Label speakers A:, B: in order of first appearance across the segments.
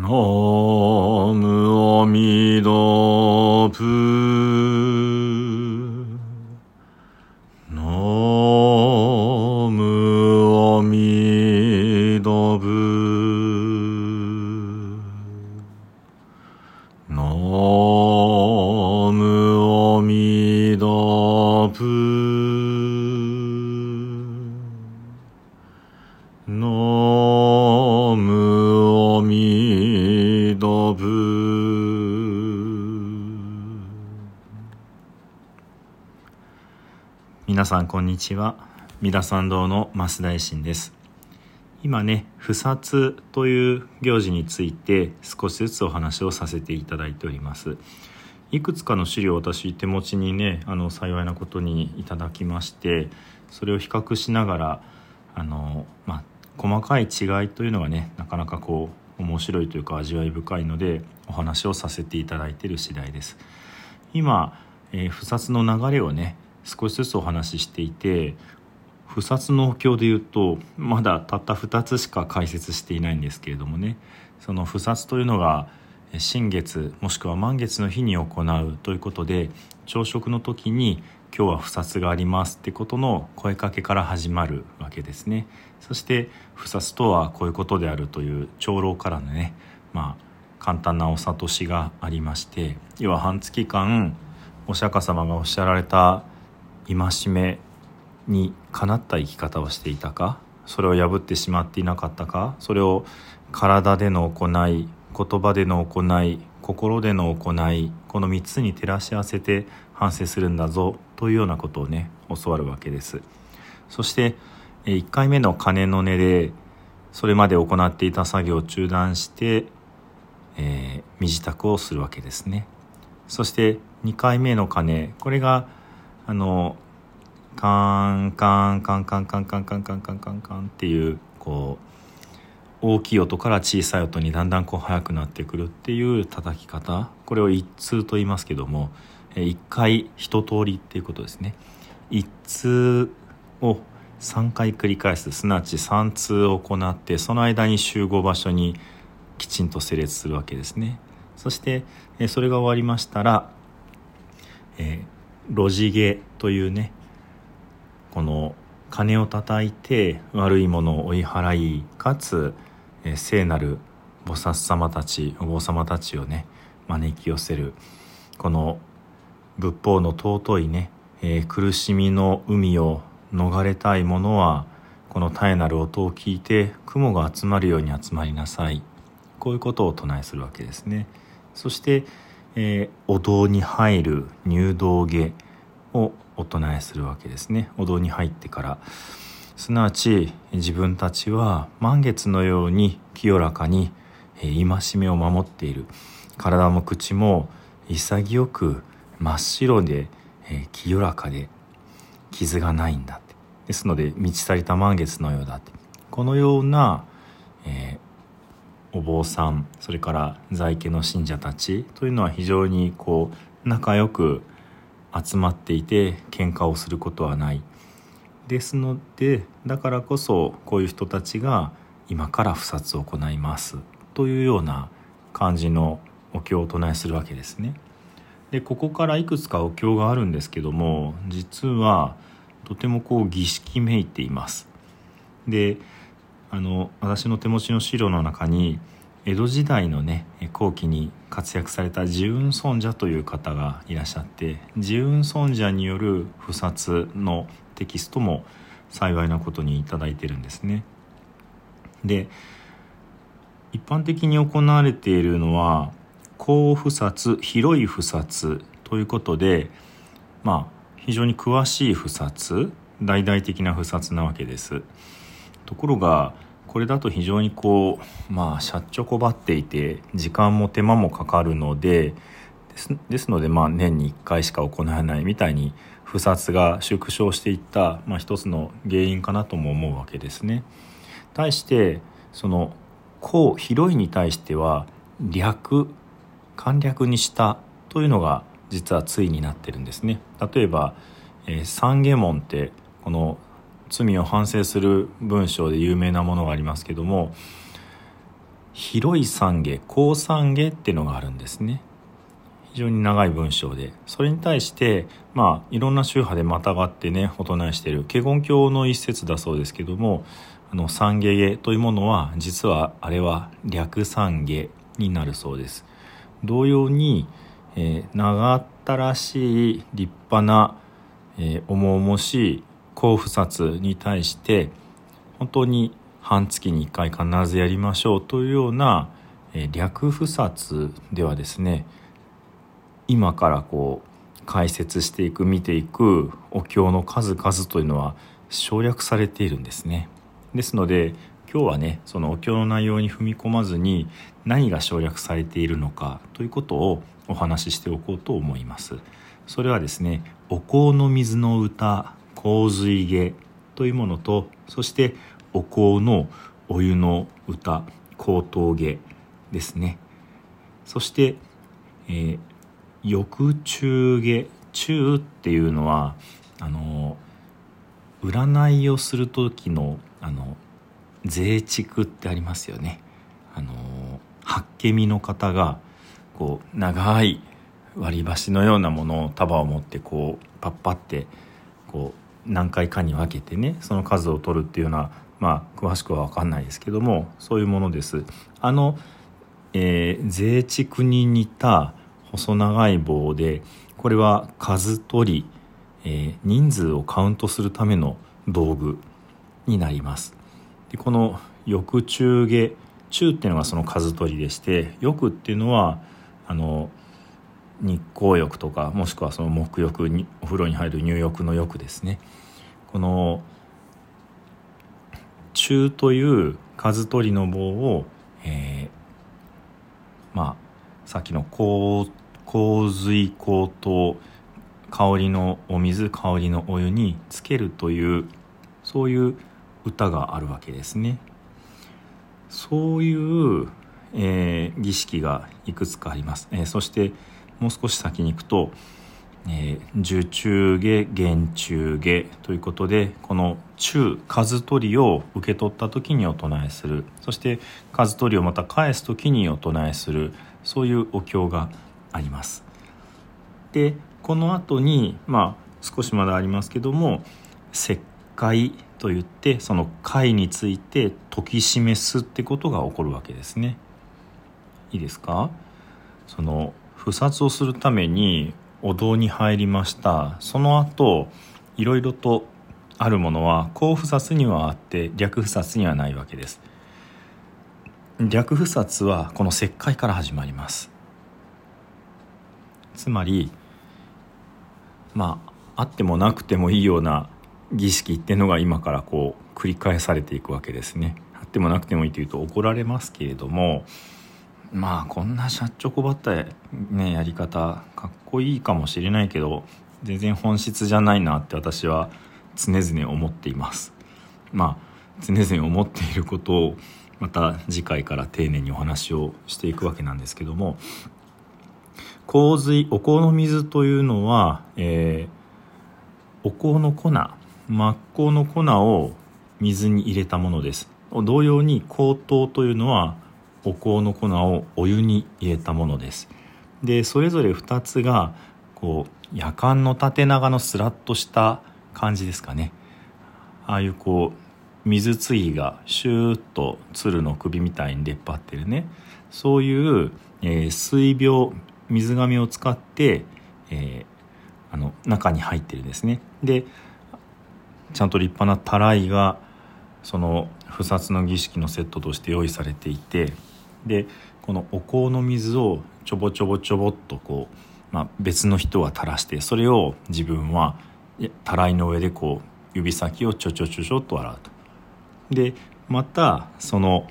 A: No. ミダプ皆さんこんにちは。三田参道の増大臣です。今ね不殺という行事について少しずつお話をさせていただいております。いくつかの資料を私手持ちにねあの幸いなことにいただきましてそれを比較しながらあの、まあ、細かい違いというのがねなかなかこう面白いというか味わい深いのでお話をさせていただいている次第です。今、えー不殺の流れをね少しずつお話ししていて不殺のお経でいうとまだたった2つしか解説していないんですけれどもね。その不殺というのが新月もしくは満月の日に行うということで朝食の時に今日は不殺がありますってことの声かけから始まるわけですね。そして不殺とはこういうことであるという長老からのねまあ簡単なお諭しがありまして要は半月間お釈迦様がおっしゃられた戒めにかなった生き方をしていたかそれを破ってしまっていなかったかそれを体での行い言葉での行い心での行いこの3つに照らし合わせて反省するんだぞというようなことをね教わるわけです。そして1回目の鐘の音でそれまで行っていた作業を中断して、えー身支度をするわけですね。そして2回目の鐘これがあのカンカンカンカンカンカンカンカンカンカンカンっていうこう大きい音から小さい音にだんだんこう速くなってくるっていう叩き方。これを一通と言いますけどもえ一回一通りっていうことですね。一通を3回繰り返す。すなわち3通を行ってその間に集合場所にきちんと整列するわけですね。そしてそれが終わりましたらえー路地毛というねこの鐘を叩いて悪いものを追い払いかつ、え聖なる菩薩様たちお坊様たちをね招き寄せるこの仏法の尊いね、えー苦しみの海を逃れたい者はこの絶えなる音を聞いて雲が集まるように集まりなさい。こういうことを唱えするわけですね。そして、えーお堂に入る入道下をお唱えするわけですね。お堂に入ってから。すなわち自分たちは満月のように清らかに戒めを守っている。体も口も潔く真っ白で、えー清らかで傷がないんだって。ですので満ち足りた満月のようだって。このような、えーお坊さんそれから在家の信者たちというのは非常にこう仲良く集まっていて喧嘩をすることはない。ですのでだからこそこういう人たちが今から不殺を行います。というような感じのお経をお唱えするわけですね。でここからいくつかお経があるんですけども実はとてもこう儀式めいています。であの私の手持ちの資料の中に江戸時代のね後期に活躍された自雲尊者という方がいらっしゃって自雲尊者による不殺のテキストも幸いなことに頂いてるんですね。で一般的に行われているのは高不殺広い不殺ということでまあ非常に詳しい不殺大々的な不殺なわけです。ところがこれだと非常にこうまあしゃっちょこばっていて時間も手間もかかるのでですですのでまあ年に1回しか行わないみたいに不殺が縮小していった、まあ、一つの原因かなとも思うわけですね。対してその広広いに対しては略簡略にしたというのが実は対になってるんですね。例えば、え、三下門ってこの罪を反省する文章で有名なものがありますけども広い懺悔高懺悔っていうのがあるんですね。非常に長い文章で。それに対してまあいろんな宗派でまたがってねお唱えしている華厳教の一節だそうですけどもあの懺悔というものは実はあれは略懺悔になるそうです。同様に、えー、長ったらしい立派な、えー、重々しい交付札に対して本当に半月に1回必ずやりましょうというような、えー、略付札ではですね今からこう解説していく見ていくお経の数々というのは省略されているんですね。ですので今日はねそのお経の内容に踏み込まずに何が省略されているのかということをお話ししておこうと思います。それはですね「お香の水の歌洪水下」というものとそしてお香のお湯の歌高等下ですねそして、えー、翌中下中っていうのはあの占いをする時のあの税畜ってありますよねあの八卦見の方がこう長い割り箸のようなものを束を持ってこうパッパってこう何回かに分けてねその数を取るっていうようなまあ詳しくは分かんないですけどもそういうものです。あの、えー、税畜に似た細長い棒でこれは数取り、えー、人数をカウントするための道具になります。でこの翼中下中っていうのがその数取りでして翼っていうのはあの日光浴とかもしくはその沐浴にお風呂に入る入浴の浴ですね。この中という数取りの棒を、えー、まあさっきの洪水高騰香りのお水香りのお湯につけるというそういう歌があるわけですね。そういう、えー、儀式がいくつかあります。えー、そしてもう少し先に行くと、えー、受中下厳中下ということでこの中数取りを受け取った時にお唱えするそして数取りをまた返す時にお唱えするそういうお経があります。でこの後にまあ少しまだありますけども石灰といってその解について解き示すってことが起こるわけですね。いいですか？その不殺をするためにお堂に入りました。その後いろいろとあるものは高不殺にはあって略不殺にはないわけです。略不殺はこの石灰から始まります。つまりまああってもなくてもいいような儀式っていうのが今からこう繰り返されていくわけですね。あってもなくてもいいというと怒られますけれどもまあこんなシャッチョコばったねやり方かっこいいかもしれないけど全然本質じゃないなって私は常々思っています。まあ常々思っていることをまた次回から丁寧にお話をしていくわけなんですけども洪水お香の水というのは、えー、お香の粉真っ向の粉を水に入れたものです。同様に香糖というのはお香の粉をお湯に入れたものです。でそれぞれ2つがこう夜間の縦長のスラッとした感じですかね。ああいうこう水継ぎがシューッと鶴の首みたいに出っ張ってるね。そういう、えー、水病水がを使って、えー、あの中に入ってるんですね。でちゃんと立派なたらいがその不殺の儀式のセットとして用意されていてでこのお香の水をちょぼちょぼちょぼっとこう、まあ、別の人は垂らしてそれを自分はたらいの上でこう指先をちょちょちょちょっと洗うと。でまたその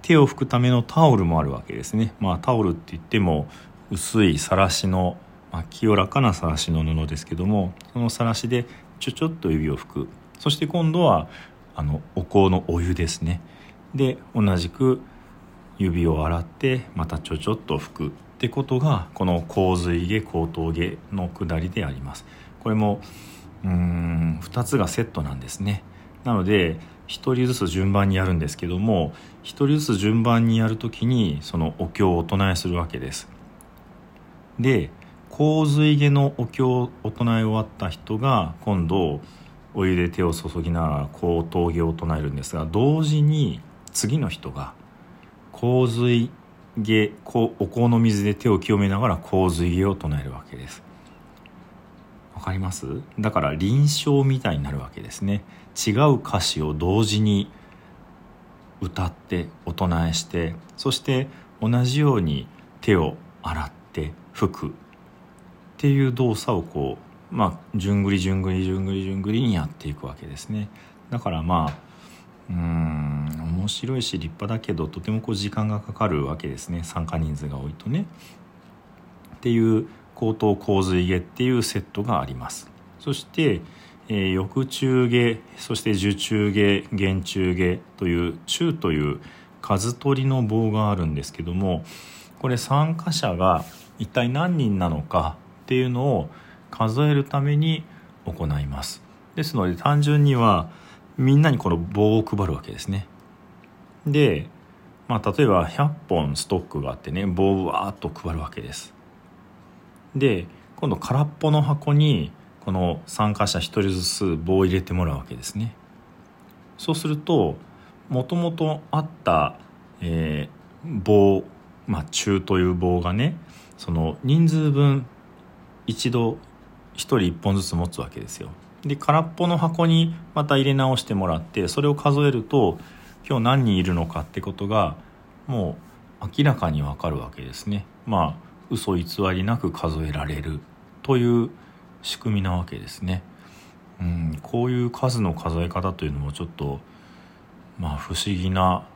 A: 手を拭くためのタオルもあるわけですね。まあタオルって言っても薄いさらしの、まあ、清らかなさらしの布ですけどもそのさらしでちょちょっと指を拭くそして今度はあのお香のお湯ですね。で同じく指を洗ってまたちょちょっと拭くってことがこの洪水下後頭下の下りであります。これもうん2つがセットなんですね。なので1人ずつ順番にやるんですけども1人ずつ順番にやる時にそのお経をお唱えするわけです。で洪水下のお経をお唱え終わった人が今度お湯で手を注ぎながら高等下を唱えるんですが同時に次の人が洪水下お香の水で手を清めながら洪水下を唱えるわけです。わかります？だから臨床みたいになるわけですね。違う歌詞を同時に歌ってお唱えしてそして同じように手を洗って拭くっていう動作をこうまあじゅんぐりじゅんぐりじゅんぐりじゅんぐりにやっていくわけですね。だからまあうん面白いし立派だけどとてもこう時間がかかるわけですね。参加人数が多いとね。っていう口頭洪水下っていうセットがあります。そして、えー、翼中下そして受中下弦中下という中という数取りの棒があるんですけどもこれ参加者が一体何人なのかっていうのを数えるために行います。ですので単純にはみんなにこの棒を配るわけですね。で、まあ、例えば100本ストックがあってね棒をわーっと配るわけです。で今度空っぽの箱にこの参加者1人ずつ棒を入れてもらうわけですね。そうするともともとあった、えー、棒、まあ、中という棒がねその人数分一度1人1本ずつ持つわけですよ。で空っぽの箱にまた入れ直してもらってそれを数えると今日何人いるのかってことがもう明らかにわかるわけですね。まあ嘘偽りなく数えられる。という仕組みなわけですね。うん、こういう数の数え方というのもちょっとまあ不思議な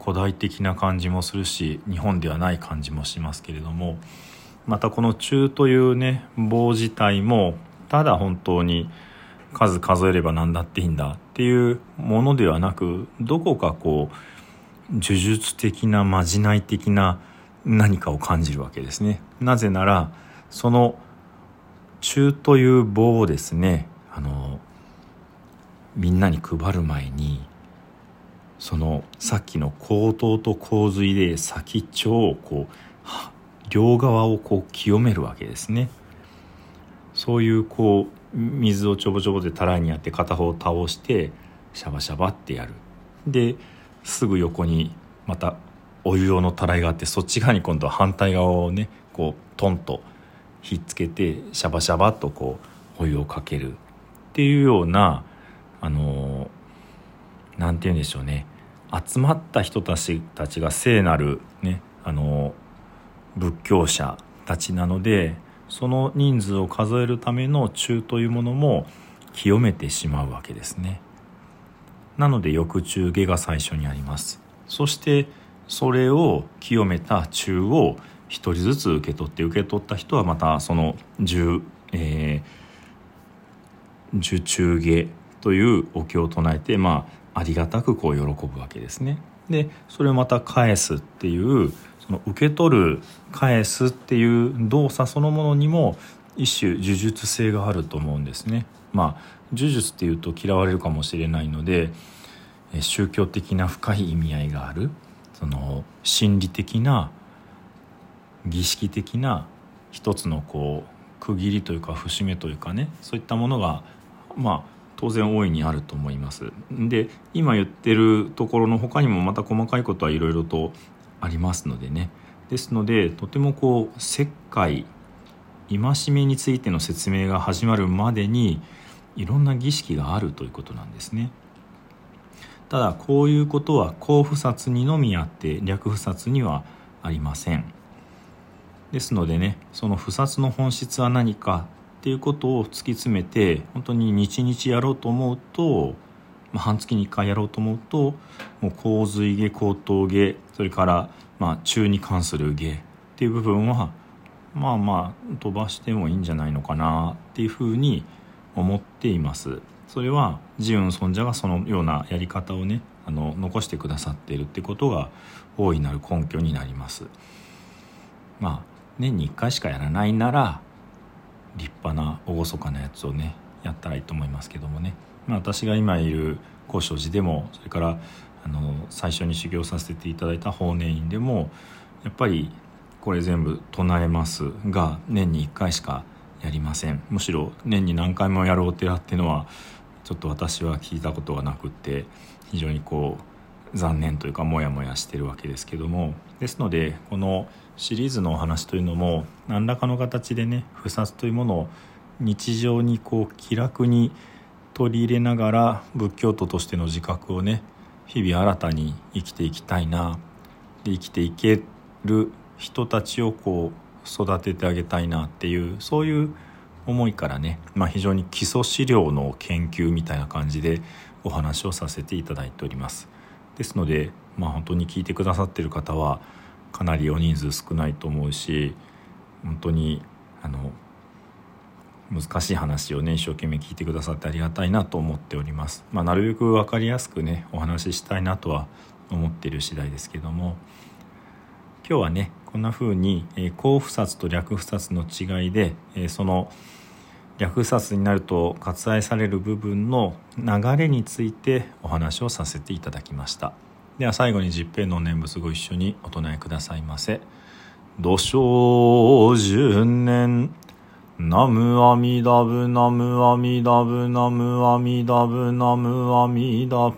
A: 古代的な感じもするし日本ではない感じもしますけれどもまたこの中というね棒自体もただ本当に数数えれば何だっていいんだっていうものではなくどこかこう呪術的なまじない的な何かを感じるわけですね。なぜならその中という棒をですねあのみんなに配る前にそのさっきの口頭と洪水で先っちょをこう両側をこう清めるわけですね。そういうこう水をちょぼちょぼでたらいにやって片方倒してシャバシャバってやる。ですぐ横にまたお湯用のたらいがあってそっち側に今度は反対側をねこうトンとひっつけてシャバシャバっとこうお湯をかける。っていうようなあの何て言うんでしょうね。集まった人たちたちが聖なるねあの仏教者たちなのでその人数を数えるための中というものも清めてしまうわけですね。なので翌中下が最初にあります。そしてそれを清めた中を一人ずつ受け取って受け取った人はまたその十、えー、受中下というお経を唱えて、まあ、ありがたくこう喜ぶわけですね。でそれをまた返すっていうその受け取る返すっていう動作そのものにも一種呪術性があると思うんですね。まあ呪術っていうと嫌われるかもしれないので宗教的な深い意味合いがあるその心理的な儀式的な一つのこう区切りというか節目というかねそういったものがまあ当然大いにあると思います。で今言ってるところの他にもまた細かいことはいろいろとありますのでねですのでとてもこう石灰戒めについての説明が始まるまでにいろんな儀式があるということなんですね。ただこういうことは高不殺にのみあって略不殺にはありませんですのでねその不殺の本質は何かっていうことを突き詰めて本当に日々やろうと思うと、まあ、半月に1回やろうと思うともう洪水下高等下それからまあ中に関する下っていう部分はまあまあ飛ばしてもいいんじゃないのかなっていうふうに思っています。それは自運尊者がそのようなやり方をねあの残してくださっているってことが大いなる根拠になりますまあ年に1回しかやらないなら立派な厳かなやつをねやったらいいと思いますけどもね、まあ、私が今いる高尚寺でもそれからあの最初に修行させていただいた法然院でもやっぱりこれ全部唱えますが年に1回しかやりません。むしろ年に何回もやろうってやっていうのはちょっと私は聞いたことがなくって非常にこう残念というかモヤモヤしてるわけですけども。ですのでこのシリーズのお話というのも何らかの形でね不殺というものを日常にこう気楽に取り入れながら仏教徒としての自覚をね日々新たに生きていきたいな。で生きていける人たちをこう育ててあげたいなっていうそういう思いからね、まあ、非常に基礎資料の研究みたいな感じでお話をさせていただいております。ですので、まあ、本当に聞いてくださってる方はかなりお人数少ないと思うし本当にあの難しい話をね一生懸命聞いてくださってありがたいなと思っております、まあ、なるべく分かりやすくねお話ししたいなとは思っている次第ですけども今日はねこんな風に、えー、高不殺と略不殺の違いで、え、その略殺になると割愛される部分の流れについてお話をさせていただきました。では最後に十平の念仏ご一緒にお唱えくださいませ土生十年ナムアミダブナムアミダブナムアミダブナムアミダブ。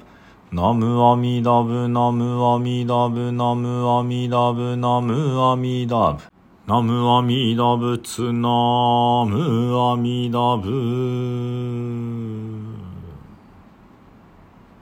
A: ナムアミダブナムアミダブナムアミダブナムアミダブ。ナムアミダブツナムアミダブ。